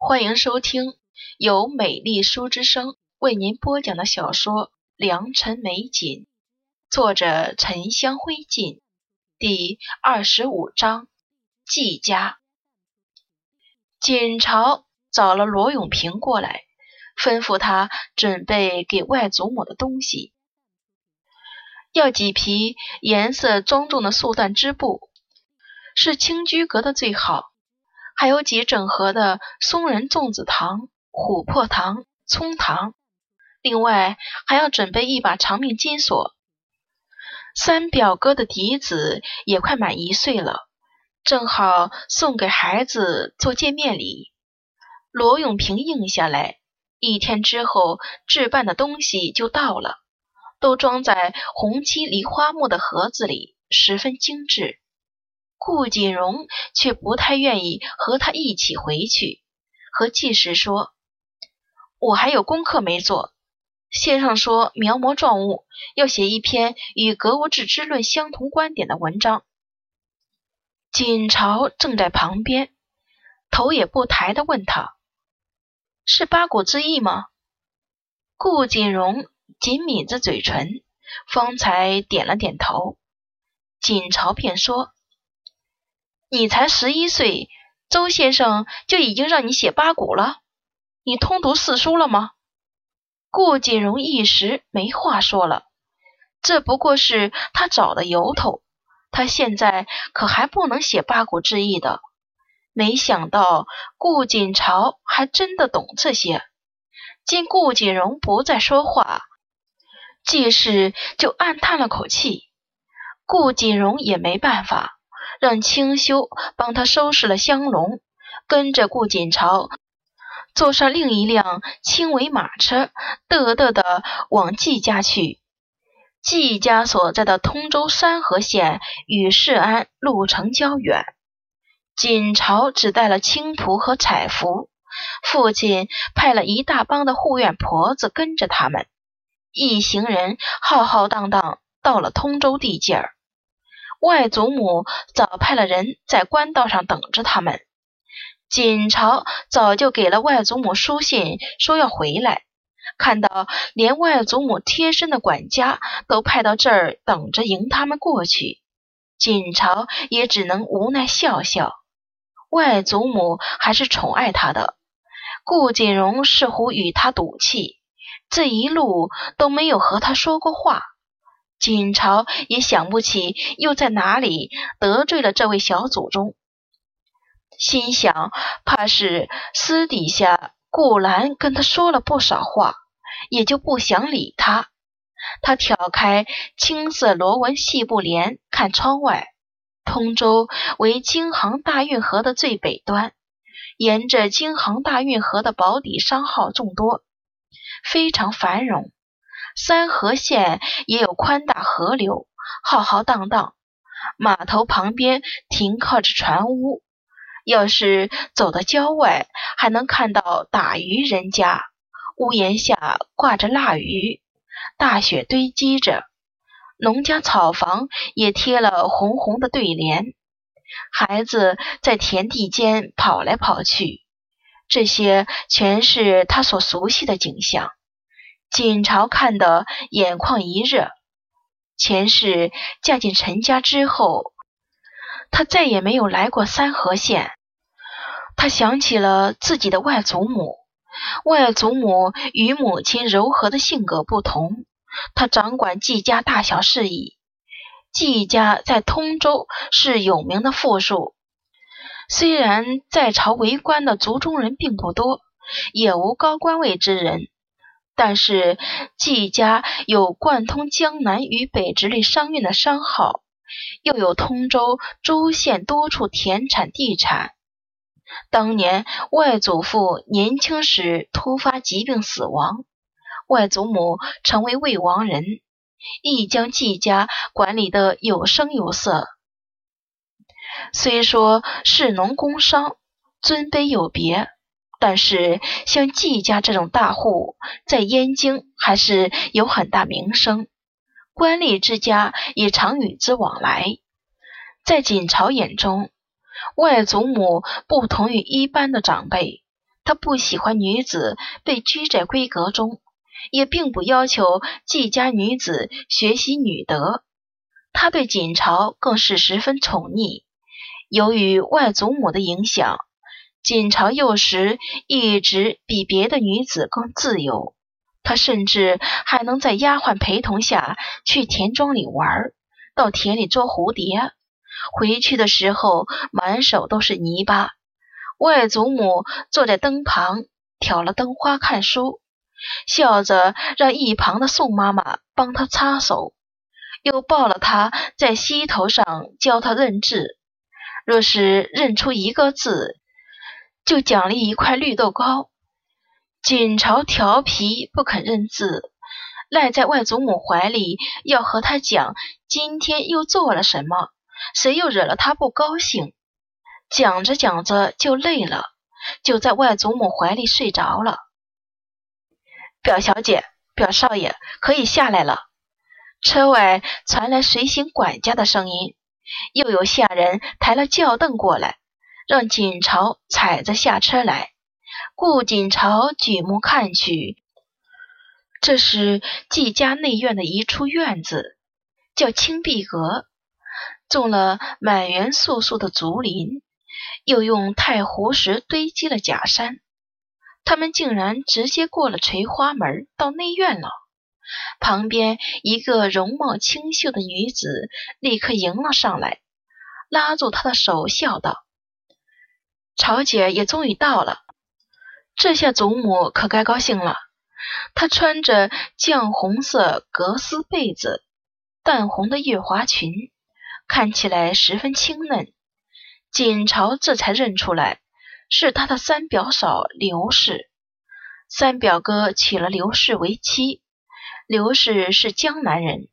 欢迎收听由美丽书之声为您播讲的小说《良辰美景》，作者沉香灰烬，第二十五章季家。锦朝找了罗永平过来，吩咐他准备给外祖母的东西，要几匹颜色庄重的素缎织布，是青居阁的最好。还有几整盒的松仁粽子糖、琥珀糖、葱糖，另外还要准备一把长命金锁。三表哥的嫡子也快满一岁了，正好送给孩子做见面礼。罗永平应下来，一天之后置办的东西就到了，都装在红漆梨花木的盒子里，十分精致。顾锦荣却不太愿意和他一起回去，和季时说：“我还有功课没做。先生说描摹状物要写一篇与格物致知论相同观点的文章。”锦朝正在旁边，头也不抬的问他：“是八股之意吗？”顾锦荣紧抿着嘴唇，方才点了点头。锦朝便说。你才十一岁，周先生就已经让你写八股了？你通读四书了吗？顾锦荣一时没话说了。这不过是他找的由头，他现在可还不能写八股之意的。没想到顾锦朝还真的懂这些。见顾锦荣不再说话，季氏就暗叹了口气。顾锦荣也没办法。让清修帮他收拾了香笼，跟着顾锦朝坐上另一辆青尾马车，嘚嘚的往季家去。季家所在的通州山河县与世安路程较远，锦朝只带了青仆和彩服，父亲派了一大帮的护院婆子跟着他们，一行人浩浩荡荡到了通州地界儿。外祖母早派了人在官道上等着他们。锦朝早就给了外祖母书信，说要回来。看到连外祖母贴身的管家都派到这儿等着迎他们过去，锦朝也只能无奈笑笑。外祖母还是宠爱他的。顾锦荣似乎与他赌气，这一路都没有和他说过话。锦朝也想不起又在哪里得罪了这位小祖宗，心想怕是私底下顾兰跟他说了不少话，也就不想理他。他挑开青色罗纹细布帘，看窗外，通州为京杭大运河的最北端，沿着京杭大运河的宝底商号众多，非常繁荣。三河县也有宽大河流，浩浩荡荡。码头旁边停靠着船屋，要是走到郊外，还能看到打鱼人家，屋檐下挂着腊鱼，大雪堆积着。农家草房也贴了红红的对联，孩子在田地间跑来跑去，这些全是他所熟悉的景象。锦朝看得眼眶一热。前世嫁进陈家之后，他再也没有来过三河县。他想起了自己的外祖母，外祖母与母亲柔和的性格不同，她掌管季家大小事宜。季家在通州是有名的富庶，虽然在朝为官的族中人并不多，也无高官位之人。但是季家有贯通江南与北直隶商运的商号，又有通州州县多处田产地产。当年外祖父年轻时突发疾病死亡，外祖母成为未亡人，亦将季家管理得有声有色。虽说士农工商，尊卑有别。但是，像季家这种大户，在燕京还是有很大名声，官吏之家也常与之往来。在锦朝眼中，外祖母不同于一般的长辈，他不喜欢女子被拘在闺阁中，也并不要求季家女子学习女德。他对锦朝更是十分宠溺。由于外祖母的影响，锦朝幼时一直比别的女子更自由。他甚至还能在丫鬟陪同下去田庄里玩，到田里捉蝴蝶。回去的时候满手都是泥巴。外祖母坐在灯旁挑了灯花看书，笑着让一旁的宋妈妈帮他擦手，又抱了他在膝头上教他认字。若是认出一个字，就奖励一块绿豆糕。锦朝调皮不肯认字，赖在外祖母怀里，要和他讲今天又做了什么，谁又惹了他不高兴。讲着讲着就累了，就在外祖母怀里睡着了。表小姐、表少爷可以下来了。车外传来随行管家的声音。又有下人抬了轿凳过来，让锦朝踩着下车来。顾锦朝举目看去，这是季家内院的一处院子，叫青碧阁，种了满园素素的竹林，又用太湖石堆积了假山。他们竟然直接过了垂花门到内院了。旁边一个容貌清秀的女子立刻迎了上来，拉住他的手，笑道：“朝姐也终于到了，这下祖母可该高兴了。”她穿着绛红色格丝被子、淡红的月华裙，看起来十分清嫩。锦朝这才认出来是他的三表嫂刘氏，三表哥娶了刘氏为妻。刘氏是江南人，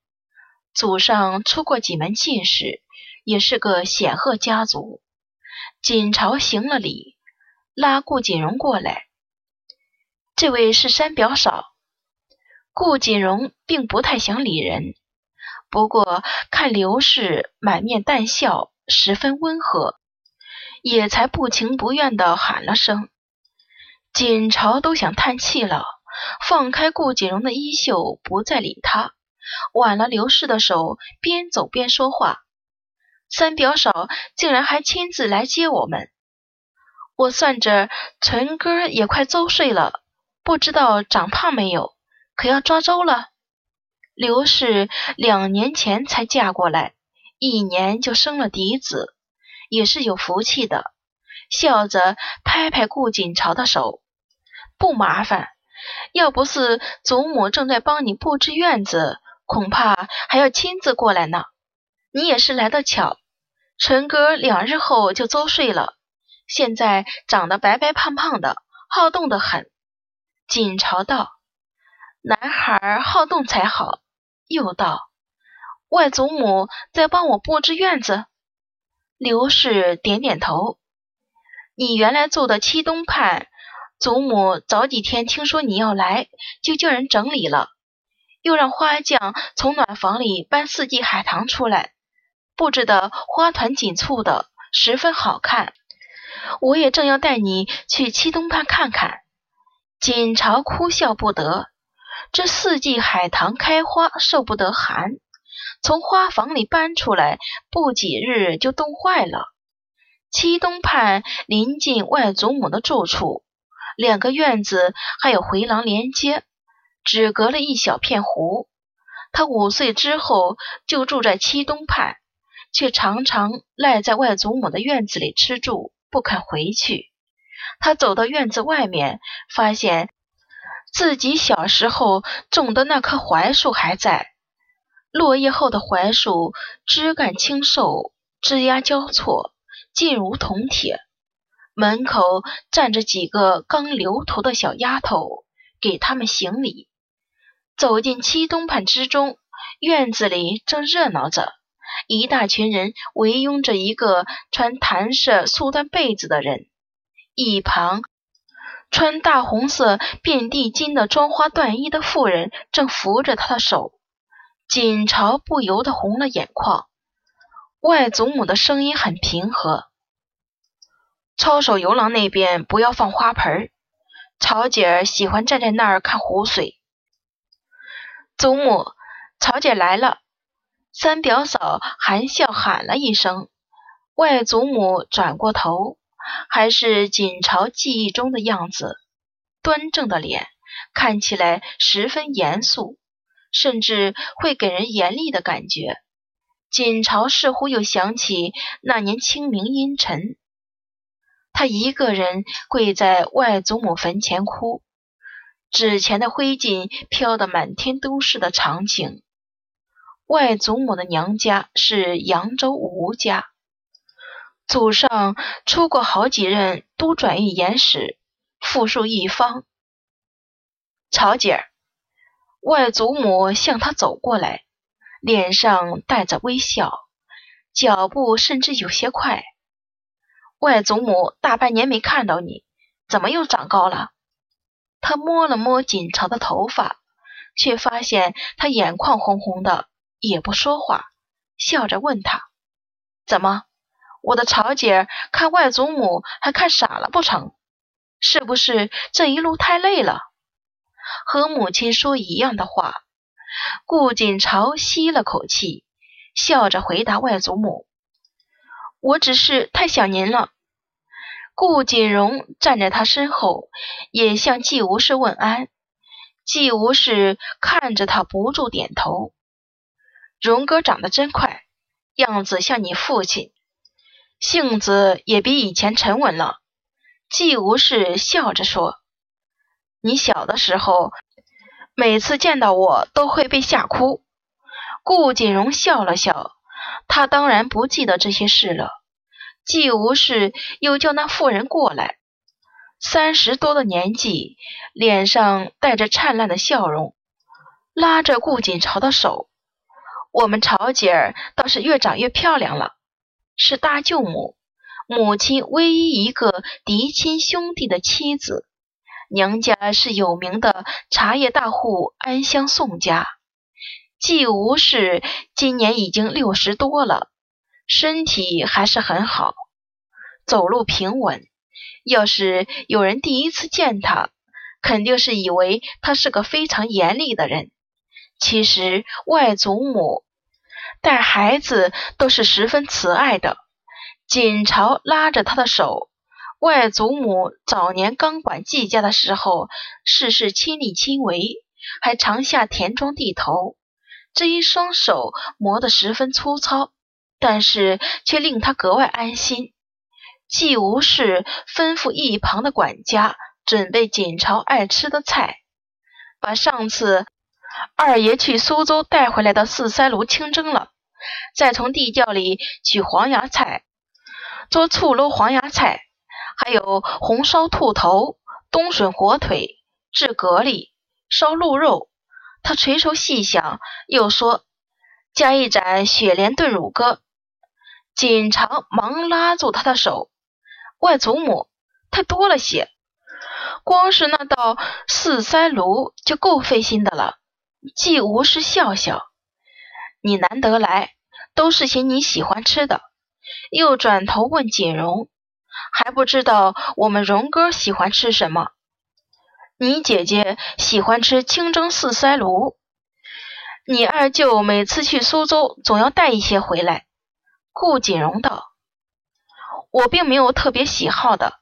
祖上出过几门进士，也是个显赫家族。锦朝行了礼，拉顾锦荣过来。这位是三表嫂。顾锦荣并不太想理人，不过看刘氏满面淡笑，十分温和，也才不情不愿地喊了声。锦朝都想叹气了。放开顾锦荣的衣袖，不再理他，挽了刘氏的手，边走边说话。三表嫂竟然还亲自来接我们。我算着陈哥也快周岁了，不知道长胖没有，可要抓周了。刘氏两年前才嫁过来，一年就生了嫡子，也是有福气的。笑着拍拍顾锦朝的手，不麻烦。要不是祖母正在帮你布置院子，恐怕还要亲自过来呢。你也是来得巧，纯哥两日后就周岁了，现在长得白白胖胖的，好动的很。锦朝道：“男孩好动才好。”又道：“外祖母在帮我布置院子。”刘氏点点头：“你原来住的七东畔。”祖母早几天听说你要来，就叫人整理了，又让花匠从暖房里搬四季海棠出来，布置的花团锦簇的，十分好看。我也正要带你去七东畔看看。锦朝哭笑不得，这四季海棠开花受不得寒，从花房里搬出来，不几日就冻坏了。七东畔临近外祖母的住处。两个院子还有回廊连接，只隔了一小片湖。他五岁之后就住在七东畔，却常常赖在外祖母的院子里吃住，不肯回去。他走到院子外面，发现自己小时候种的那棵槐树还在。落叶后的槐树枝干清瘦，枝丫交错，劲如铜铁。门口站着几个刚留头的小丫头，给他们行礼。走进七东畔之中，院子里正热闹着，一大群人围拥着一个穿弹色素缎被子的人，一旁穿大红色遍地金的妆花缎衣的妇人正扶着他的手。锦朝不由得红了眼眶。外祖母的声音很平和。抄手游廊那边不要放花盆儿，曹姐儿喜欢站在那儿看湖水。祖母，曹姐来了。三表嫂含笑喊了一声。外祖母转过头，还是锦朝记忆中的样子，端正的脸，看起来十分严肃，甚至会给人严厉的感觉。锦朝似乎又想起那年清明阴沉，他一个人跪在外祖母坟前哭，纸钱的灰烬飘得满天都是的场景。外祖母的娘家是扬州吴家，祖上出过好几任都转运盐使，富庶一方。曹姐儿，外祖母向他走过来。脸上带着微笑，脚步甚至有些快。外祖母大半年没看到你，怎么又长高了？他摸了摸锦朝的头发，却发现他眼眶红红的，也不说话，笑着问他：“怎么，我的曹姐看外祖母还看傻了不成？是不是这一路太累了？”和母亲说一样的话。顾锦朝吸了口气，笑着回答外祖母：“我只是太想您了。”顾锦荣站在他身后，也向季无事问安。季无事看着他，不住点头。荣哥长得真快，样子像你父亲，性子也比以前沉稳了。季无事笑着说：“你小的时候。”每次见到我都会被吓哭。顾锦荣笑了笑，他当然不记得这些事了。季无事又叫那妇人过来，三十多的年纪，脸上带着灿烂的笑容，拉着顾锦朝的手：“我们朝姐儿倒是越长越漂亮了，是大舅母，母亲唯一一个嫡亲兄弟的妻子。”娘家是有名的茶叶大户安乡宋家，季无事今年已经六十多了，身体还是很好，走路平稳。要是有人第一次见他，肯定是以为他是个非常严厉的人。其实外祖母带孩子都是十分慈爱的。锦朝拉着他的手。外祖母早年刚管季家的时候，事事亲力亲为，还常下田庄地头。这一双手磨得十分粗糙，但是却令他格外安心。季无事吩咐一旁的管家准备锦朝爱吃的菜，把上次二爷去苏州带回来的四三炉清蒸了，再从地窖里取黄芽菜，做醋溜黄芽菜。还有红烧兔头、冬笋火腿、制蛤蜊、烧鹿肉。他垂手细想，又说：“加一盏雪莲炖乳鸽。”锦长忙拉住他的手：“外祖母，太多了些，光是那道四三炉就够费心的了。”季无事笑笑：“你难得来，都是些你喜欢吃的。”又转头问锦荣。还不知道我们荣哥喜欢吃什么？你姐姐喜欢吃清蒸四塞炉。你二舅每次去苏州，总要带一些回来。顾锦荣道：“我并没有特别喜好的，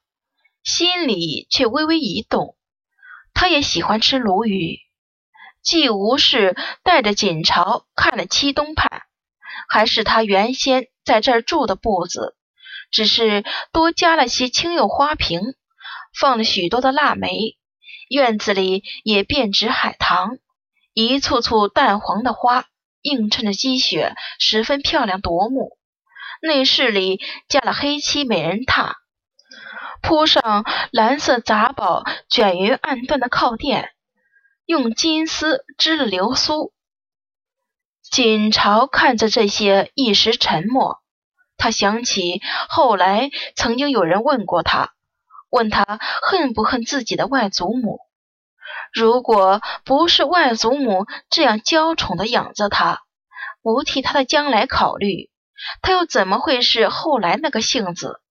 心里却微微一动。他也喜欢吃鲈鱼。”季无事带着锦朝看了七东畔，还是他原先在这儿住的铺子。只是多加了些青釉花瓶，放了许多的腊梅，院子里也遍植海棠，一簇簇淡黄的花映衬着积雪，十分漂亮夺目。内室里架了黑漆美人榻，铺上蓝色杂宝卷云暗缎的靠垫，用金丝织了流苏。锦朝看着这些，一时沉默。他想起后来曾经有人问过他，问他恨不恨自己的外祖母。如果不是外祖母这样娇宠的养着他，不替他的将来考虑，他又怎么会是后来那个性子？